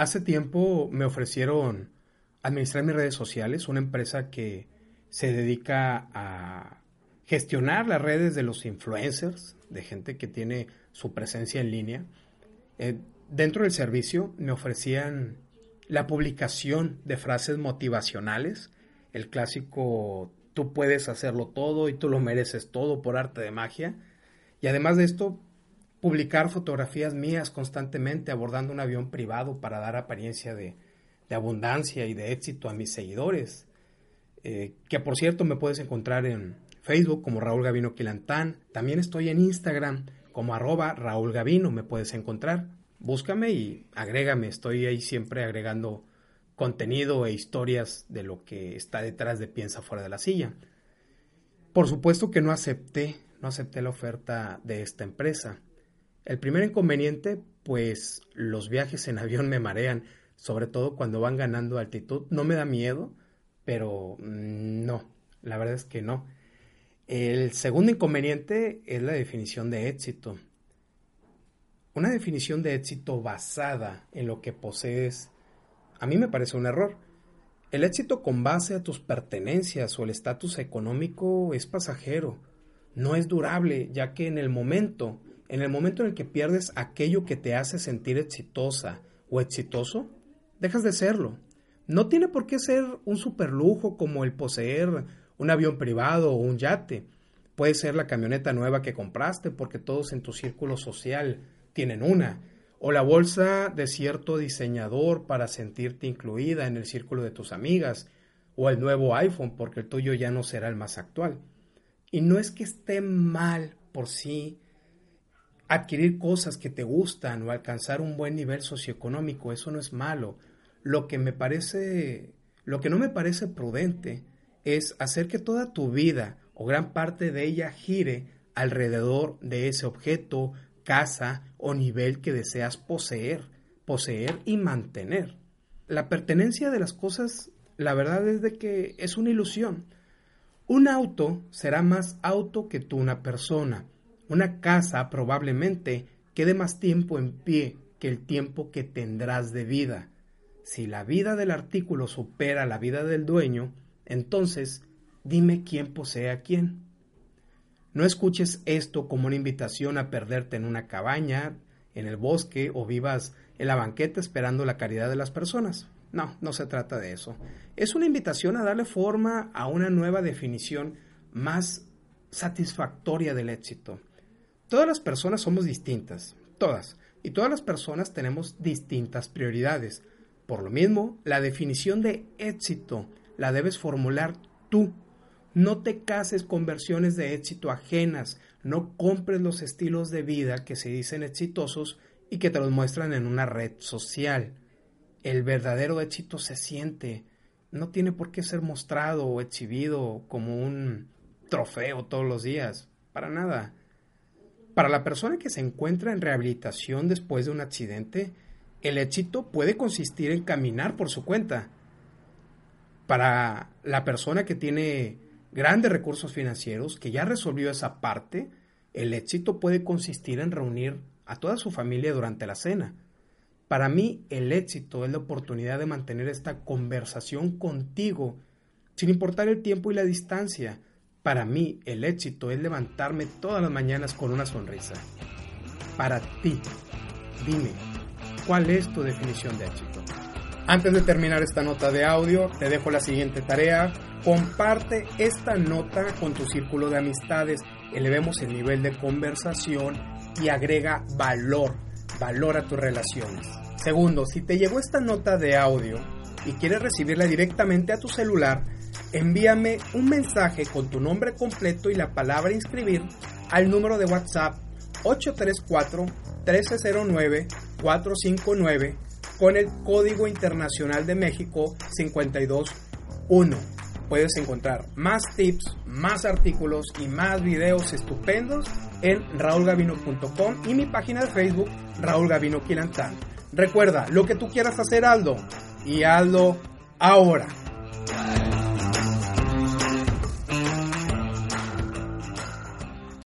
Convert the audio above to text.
Hace tiempo me ofrecieron administrar mis redes sociales, una empresa que se dedica a gestionar las redes de los influencers, de gente que tiene su presencia en línea. Eh, dentro del servicio me ofrecían la publicación de frases motivacionales, el clásico tú puedes hacerlo todo y tú lo mereces todo por arte de magia. Y además de esto, publicar fotografías mías constantemente abordando un avión privado para dar apariencia de, abundancia y de éxito a mis seguidores. Eh, que por cierto me puedes encontrar en Facebook como Raúl Gavino Quilantán. También estoy en Instagram como arroba Raúl Gavino, me puedes encontrar. Búscame y agrégame, estoy ahí siempre agregando contenido e historias de lo que está detrás de Piensa fuera de la silla. Por supuesto que no acepté, no acepté la oferta de esta empresa. El primer inconveniente, pues los viajes en avión me marean, sobre todo cuando van ganando altitud. No me da miedo, pero mm, no, la verdad es que no. El segundo inconveniente es la definición de éxito. Una definición de éxito basada en lo que posees, a mí me parece un error. El éxito con base a tus pertenencias o el estatus económico es pasajero, no es durable, ya que en el momento en el momento en el que pierdes aquello que te hace sentir exitosa o exitoso, dejas de serlo. No tiene por qué ser un superlujo como el poseer un avión privado o un yate. Puede ser la camioneta nueva que compraste porque todos en tu círculo social tienen una. O la bolsa de cierto diseñador para sentirte incluida en el círculo de tus amigas. O el nuevo iPhone porque el tuyo ya no será el más actual. Y no es que esté mal por sí adquirir cosas que te gustan o alcanzar un buen nivel socioeconómico, eso no es malo. Lo que me parece, lo que no me parece prudente es hacer que toda tu vida o gran parte de ella gire alrededor de ese objeto, casa o nivel que deseas poseer, poseer y mantener. La pertenencia de las cosas, la verdad es de que es una ilusión. Un auto será más auto que tú una persona una casa probablemente quede más tiempo en pie que el tiempo que tendrás de vida. Si la vida del artículo supera la vida del dueño, entonces dime quién posee a quién. No escuches esto como una invitación a perderte en una cabaña, en el bosque o vivas en la banqueta esperando la caridad de las personas. No, no se trata de eso. Es una invitación a darle forma a una nueva definición más satisfactoria del éxito. Todas las personas somos distintas, todas, y todas las personas tenemos distintas prioridades. Por lo mismo, la definición de éxito la debes formular tú. No te cases con versiones de éxito ajenas, no compres los estilos de vida que se dicen exitosos y que te los muestran en una red social. El verdadero éxito se siente, no tiene por qué ser mostrado o exhibido como un trofeo todos los días, para nada. Para la persona que se encuentra en rehabilitación después de un accidente, el éxito puede consistir en caminar por su cuenta. Para la persona que tiene grandes recursos financieros, que ya resolvió esa parte, el éxito puede consistir en reunir a toda su familia durante la cena. Para mí, el éxito es la oportunidad de mantener esta conversación contigo, sin importar el tiempo y la distancia, para mí, el éxito es levantarme todas las mañanas con una sonrisa. Para ti, dime, ¿cuál es tu definición de éxito? Antes de terminar esta nota de audio, te dejo la siguiente tarea. Comparte esta nota con tu círculo de amistades, elevemos el nivel de conversación y agrega valor, valor a tus relaciones. Segundo, si te llegó esta nota de audio y quieres recibirla directamente a tu celular, envíame un mensaje con tu nombre completo y la palabra inscribir al número de WhatsApp 834-1309-459 con el Código Internacional de México 521. Puedes encontrar más tips, más artículos y más videos estupendos en raulgavino.com y mi página de Facebook, Raúl Gavino Quilantán. Recuerda, lo que tú quieras hacer, Aldo, y Aldo ahora.